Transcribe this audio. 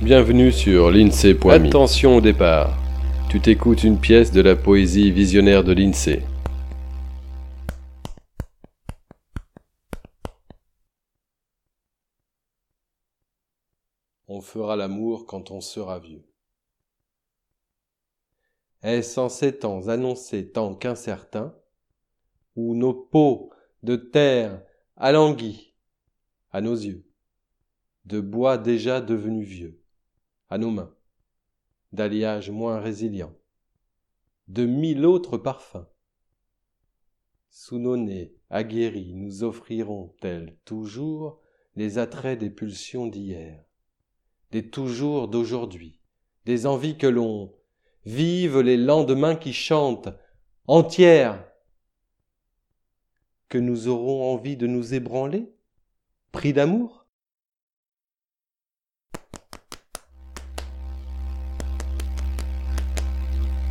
Bienvenue sur l'INSEE.me. Attention au départ. Tu t'écoutes une pièce de la poésie visionnaire de l'INSEE. On fera l'amour quand on sera vieux. Est-ce en ces temps annoncés tant qu'incertains, où nos peaux de terre alanguies à nos yeux, de bois déjà devenu vieux, à nos mains, d'alliage moins résilient, de mille autres parfums, sous nos nez aguerris nous offriront elles toujours les attraits des pulsions d'hier, des toujours d'aujourd'hui, des envies que l'on vive les lendemains qui chantent, entières, que nous aurons envie de nous ébranler, pris d'amour?